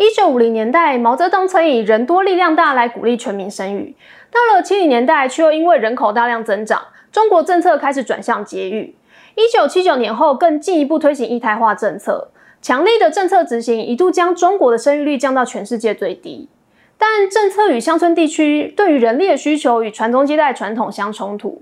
一九五零年代，毛泽东曾以“人多力量大”来鼓励全民生育。到了七零年代，却又因为人口大量增长，中国政策开始转向节育。一九七九年后，更进一步推行一胎化政策，强力的政策执行一度将中国的生育率降到全世界最低。但政策与乡村地区对于人力的需求与传宗接代传统相冲突。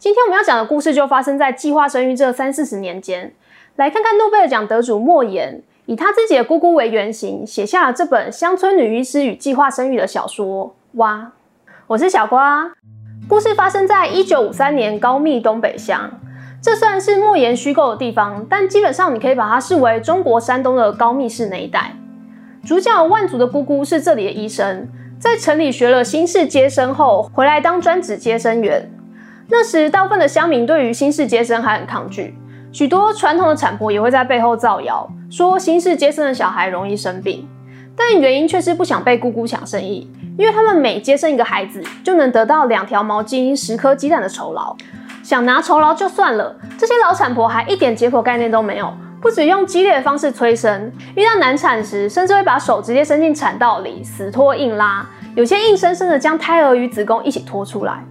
今天我们要讲的故事就发生在计划生育这三四十年间。来看看诺贝尔奖得主莫言。以他自己的姑姑为原型，写下了这本《乡村女医师与计划生育》的小说。哇，我是小瓜。故事发生在一九五三年高密东北乡，这虽然是莫言虚构的地方，但基本上你可以把它视为中国山东的高密市那一带。主角万族的姑姑是这里的医生，在城里学了新式接生后，回来当专职接生员。那时，大部分的乡民对于新式接生还很抗拒。许多传统的产婆也会在背后造谣，说新式接生的小孩容易生病，但原因却是不想被姑姑抢生意，因为他们每接生一个孩子，就能得到两条毛巾、十颗鸡蛋的酬劳。想拿酬劳就算了，这些老产婆还一点解剖概念都没有，不止用激烈的方式催生，遇到难产时，甚至会把手直接伸进产道里，死拖硬拉，有些硬生生的将胎儿与子宫一起拖出来。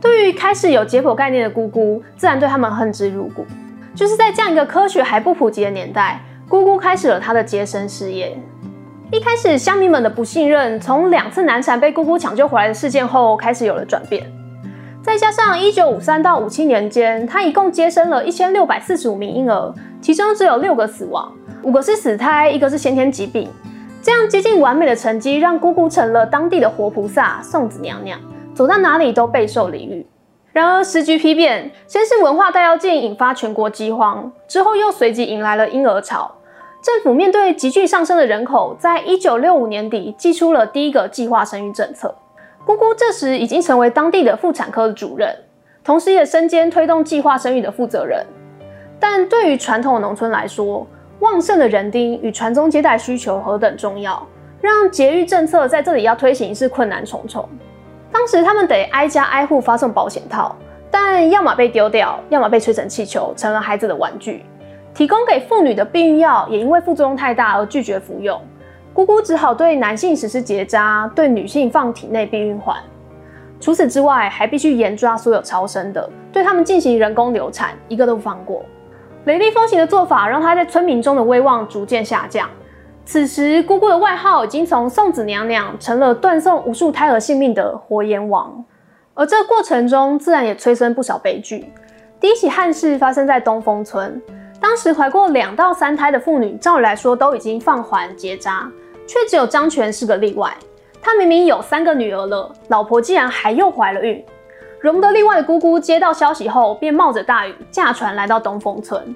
对于开始有解剖概念的姑姑，自然对他们恨之入骨。就是在这样一个科学还不普及的年代，姑姑开始了她的接生事业。一开始，乡民们的不信任，从两次难产被姑姑抢救回来的事件后开始有了转变。再加上一九五三到五七年间，她一共接生了一千六百四十五名婴儿，其中只有六个死亡，五个是死胎，一个是先天疾病。这样接近完美的成绩，让姑姑成了当地的活菩萨、送子娘娘，走到哪里都备受礼遇。然而时局批变，先是文化大跃进引发全国饥荒，之后又随即迎来了婴儿潮。政府面对急剧上升的人口，在一九六五年底寄出了第一个计划生育政策。姑姑这时已经成为当地的妇产科的主任，同时也身兼推动计划生育的负责人。但对于传统农村来说，旺盛的人丁与传宗接代需求何等重要，让节育政策在这里要推行是困难重重。当时他们得挨家挨户发送保险套，但要么被丢掉，要么被吹成气球，成了孩子的玩具。提供给妇女的避孕药也因为副作用太大而拒绝服用。姑姑只好对男性实施结扎，对女性放体内避孕环。除此之外，还必须严抓所有超生的，对他们进行人工流产，一个都不放过。雷厉风行的做法让他在村民中的威望逐渐下降。此时，姑姑的外号已经从送子娘娘成了断送无数胎儿性命的活阎王，而这过程中自然也催生不少悲剧。第一起憾事发生在东风村，当时怀过两到三胎的妇女，照理来说都已经放环结扎，却只有张全是个例外。他明明有三个女儿了，老婆竟然还又怀了孕。容得例外的姑姑接到消息后，便冒着大雨驾船来到东风村。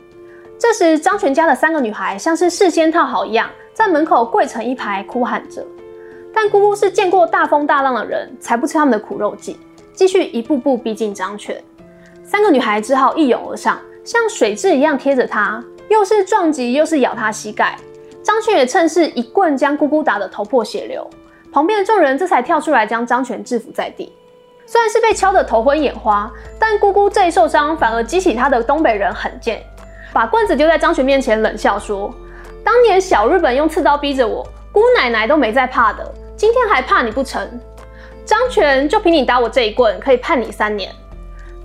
这时，张全家的三个女孩像是事先套好一样。在门口跪成一排，哭喊着。但姑姑是见过大风大浪的人，才不吃他们的苦肉计，继续一步步逼近张全。三个女孩只好一拥而上，像水蛭一样贴着他，又是撞击，又是咬他膝盖。张全也趁势一棍将姑姑打得头破血流。旁边的众人这才跳出来将张全制服在地。虽然是被敲得头昏眼花，但姑姑这一受伤，反而激起他的东北人狠劲，把棍子丢在张全面前，冷笑说。当年小日本用刺刀逼着我，姑奶奶都没在怕的，今天还怕你不成？张全就凭你打我这一棍，可以判你三年，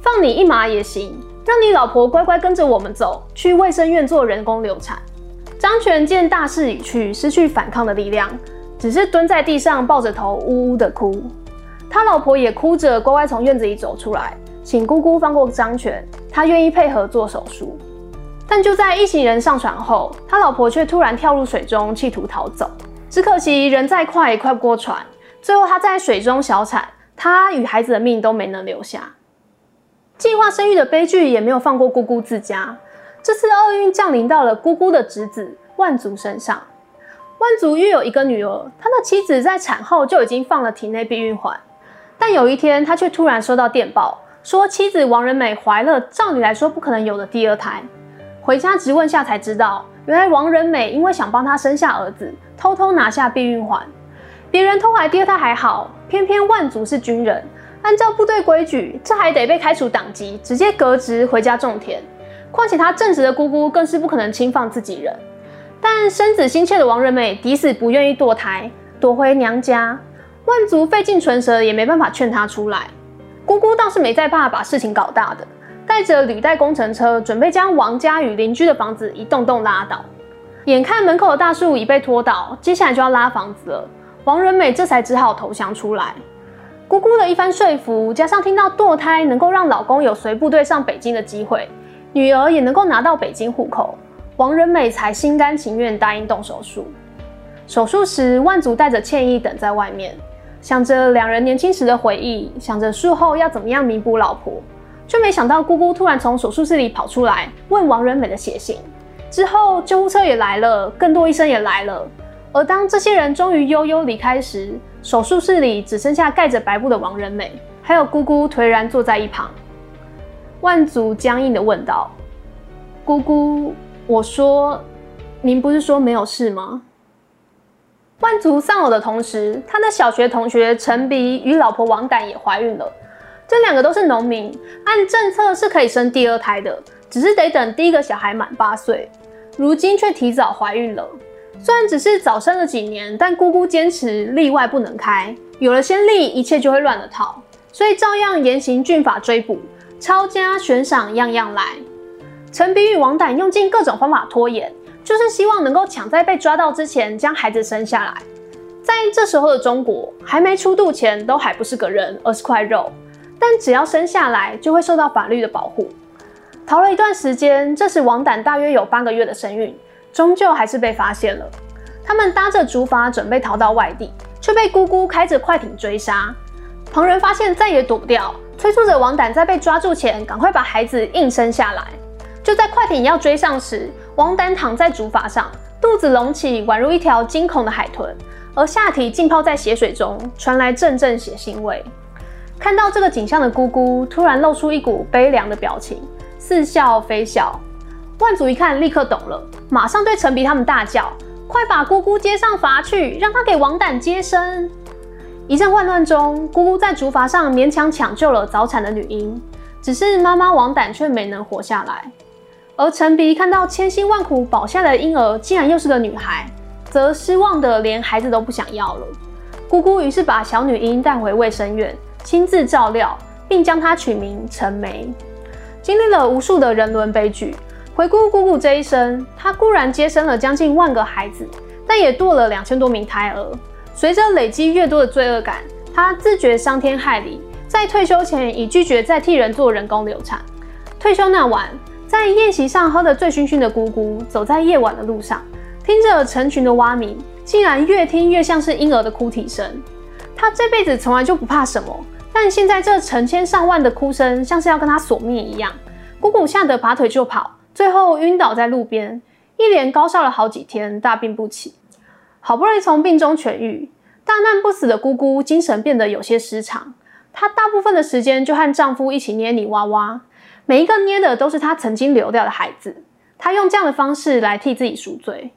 放你一马也行，让你老婆乖乖跟着我们走，去卫生院做人工流产。张全见大势已去，失去反抗的力量，只是蹲在地上抱着头呜呜的哭。他老婆也哭着乖乖从院子里走出来，请姑姑放过张全，他愿意配合做手术。但就在一行人上船后，他老婆却突然跳入水中，企图逃走。只可惜人再快也快不过船，最后他在水中小产，他与孩子的命都没能留下。计划生育的悲剧也没有放过姑姑自家。这次厄运降临到了姑姑的侄子万族身上。万族育有一个女儿，他的妻子在产后就已经放了体内避孕环，但有一天他却突然收到电报，说妻子王仁美怀了，照理来说不可能有的第二胎。回家质问下才知道，原来王仁美因为想帮他生下儿子，偷偷拿下避孕环。别人偷怀第二胎还好，偏偏万族是军人，按照部队规矩，这还得被开除党籍，直接革职回家种田。况且他正直的姑姑更是不可能轻放自己人。但但生子心切的王仁美抵死不愿意堕胎，躲回娘家。万族费尽唇舌也没办法劝她出来。姑姑倒是没再怕把事情搞大的，带着履带工程车准备将王家与邻居的房子一栋栋拉倒。眼看门口的大树已被拖倒，接下来就要拉房子了。王仁美这才只好投降出来。姑姑的一番说服，加上听到堕胎能够让老公有随部队上北京的机会，女儿也能够拿到北京户口，王仁美才心甘情愿答应动手术。手术时，万祖带着歉意等在外面，想着两人年轻时的回忆，想着术后要怎么样弥补老婆，却没想到姑姑突然从手术室里跑出来，问王仁美的血型。之后，救护车也来了，更多医生也来了。而当这些人终于悠悠离开时，手术室里只剩下盖着白布的王仁美，还有姑姑颓然坐在一旁。万族僵硬地问道：“姑姑，我说，您不是说没有事吗？”万族丧偶的同时，他的小学同学陈鼻与老婆王胆也怀孕了。这两个都是农民，按政策是可以生第二胎的，只是得等第一个小孩满八岁。如今却提早怀孕了。虽然只是早生了几年，但姑姑坚持例外不能开，有了先例，一切就会乱了套，所以照样严刑峻法追捕，抄家悬赏样样来。陈比与王胆用尽各种方法拖延，就是希望能够抢在被抓到之前将孩子生下来。在这时候的中国，还没出肚前都还不是个人，而是块肉，但只要生下来，就会受到法律的保护。逃了一段时间，这时王胆大约有八个月的身孕。终究还是被发现了。他们搭着竹筏准备逃到外地，却被姑姑开着快艇追杀。旁人发现再也躲不掉，催促着王胆在被抓住前赶快把孩子硬生下来。就在快艇要追上时，王胆躺在竹筏上，肚子隆起，宛如一条惊恐的海豚，而下体浸泡在血水中，传来阵阵血腥味。看到这个景象的姑姑突然露出一股悲凉的表情，似笑非笑。万祖一看，立刻懂了，马上对陈鼻他们大叫：“快把姑姑接上筏去，让她给王胆接生！”一阵混乱中，姑姑在竹筏上勉强抢救了早产的女婴，只是妈妈王胆却没能活下来。而陈鼻看到千辛万苦保下的婴儿竟然又是个女孩，则失望的连孩子都不想要了。姑姑于是把小女婴带回卫生院，亲自照料，并将她取名陈梅。经历了无数的人伦悲剧。回顾姑姑这一生，她固然接生了将近万个孩子，但也堕了两千多名胎儿。随着累积越多的罪恶感，她自觉伤天害理，在退休前已拒绝再替人做人工流产。退休那晚，在宴席上喝得醉醺醺的姑姑，走在夜晚的路上，听着成群的蛙鸣，竟然越听越像是婴儿的哭啼声。她这辈子从来就不怕什么，但现在这成千上万的哭声，像是要跟她索命一样。姑姑吓得拔腿就跑。最后晕倒在路边，一连高烧了好几天，大病不起。好不容易从病中痊愈，大难不死的姑姑精神变得有些失常。她大部分的时间就和丈夫一起捏泥娃娃，每一个捏的都是她曾经流掉的孩子。她用这样的方式来替自己赎罪。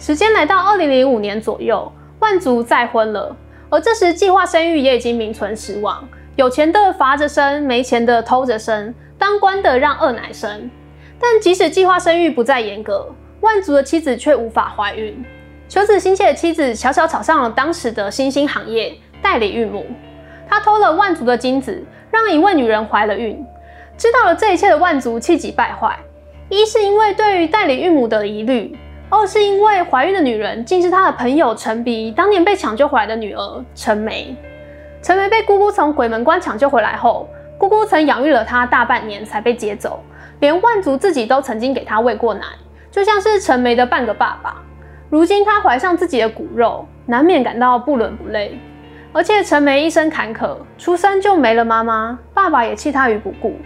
时间来到二零零五年左右，万族再婚了，而这时计划生育也已经名存实亡。有钱的罚着生，没钱的偷着生，当官的让二奶生。但即使计划生育不再严格，万族的妻子却无法怀孕。求子心切的妻子悄悄炒上了当时的新兴行业——代理孕母。她偷了万族的精子，让一位女人怀了孕。知道了这一切的万族气急败坏，一是因为对于代理孕母的疑虑，二是因为怀孕的女人竟是他的朋友陈鼻当年被抢救回来的女儿陈梅。陈梅被姑姑从鬼门关抢救回来后，姑姑曾养育了她大半年才被接走。连万族自己都曾经给她喂过奶，就像是陈梅的半个爸爸。如今她怀上自己的骨肉，难免感到不伦不类。而且陈梅一生坎坷，出生就没了妈妈，爸爸也弃她于不顾。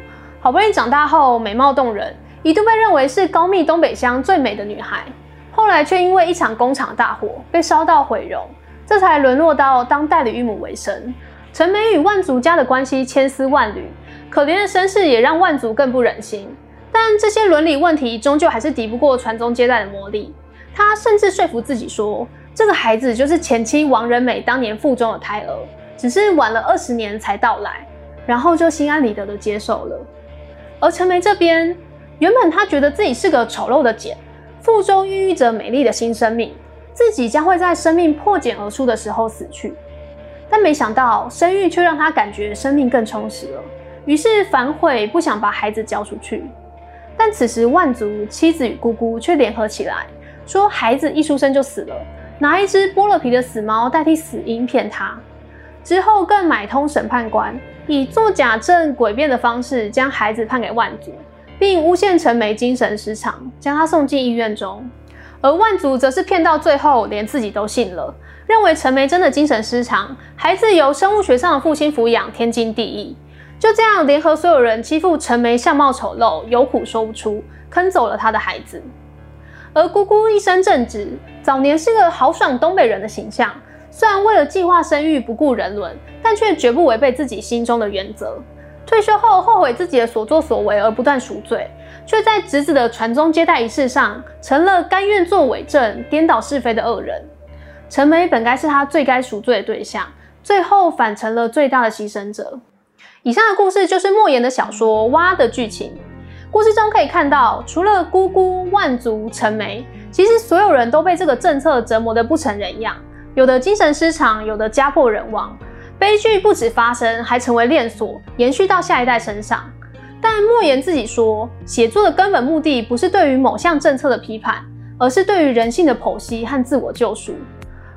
好不容易长大后美貌动人，一度被认为是高密东北乡最美的女孩，后来却因为一场工厂大火被烧到毁容，这才沦落到当代理孕母为生。陈梅与万族家的关系千丝万缕。可怜的身世也让万族更不忍心，但这些伦理问题终究还是敌不过传宗接代的魔力。他甚至说服自己说，这个孩子就是前妻王仁美当年腹中的胎儿，只是晚了二十年才到来，然后就心安理得的接受了。而陈梅这边，原本她觉得自己是个丑陋的茧，腹中孕育着美丽的新生命，自己将会在生命破茧而出的时候死去。但没想到生育却让他感觉生命更充实了，于是反悔不想把孩子交出去。但此时万族妻子与姑姑却联合起来，说孩子一出生就死了，拿一只剥了皮的死猫代替死婴骗他。之后更买通审判官，以作假证诡辩的方式将孩子判给万族，并诬陷陈梅精神失常，将他送进医院中。而万族则是骗到最后，连自己都信了。认为陈梅真的精神失常，孩子由生物学上的父亲抚养，天经地义。就这样，联合所有人欺负陈梅，相貌丑陋，有苦说不出，坑走了他的孩子。而姑姑一生正直，早年是个豪爽东北人的形象。虽然为了计划生育不顾人伦，但却绝不违背自己心中的原则。退休后后悔自己的所作所为而不断赎罪，却在侄子的传宗接代仪式上成了甘愿做伪证、颠倒是非的恶人。陈梅本该是他最该赎罪的对象，最后反成了最大的牺牲者。以上的故事就是莫言的小说《蛙》的剧情。故事中可以看到，除了姑姑、万族、陈梅，其实所有人都被这个政策折磨得不成人样，有的精神失常，有的家破人亡。悲剧不止发生，还成为链锁，延续到下一代身上。但莫言自己说，写作的根本目的不是对于某项政策的批判，而是对于人性的剖析和自我救赎。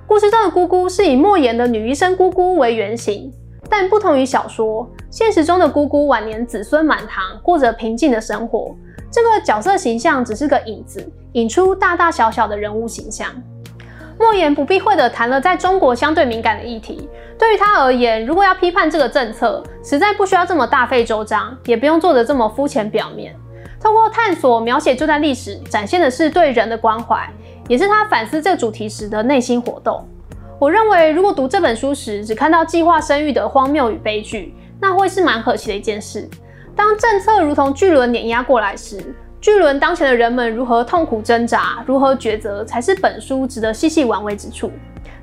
故事中的姑姑是以莫言的女医生姑姑为原型，但不同于小说，现实中的姑姑晚年子孙满堂，过着平静的生活。这个角色形象只是个影子，引出大大小小的人物形象。莫言不避讳地谈了在中国相对敏感的议题。对于他而言，如果要批判这个政策，实在不需要这么大费周章，也不用做得这么肤浅表面。透过探索描写这段历史，展现的是对人的关怀。也是他反思这主题时的内心活动。我认为，如果读这本书时只看到计划生育的荒谬与悲剧，那会是蛮可惜的一件事。当政策如同巨轮碾压过来时，巨轮当前的人们如何痛苦挣扎，如何抉择，才是本书值得细细玩味之处。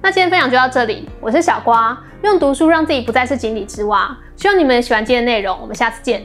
那今天分享就到这里，我是小瓜，用读书让自己不再是井底之蛙。希望你们喜欢今天的内容，我们下次见。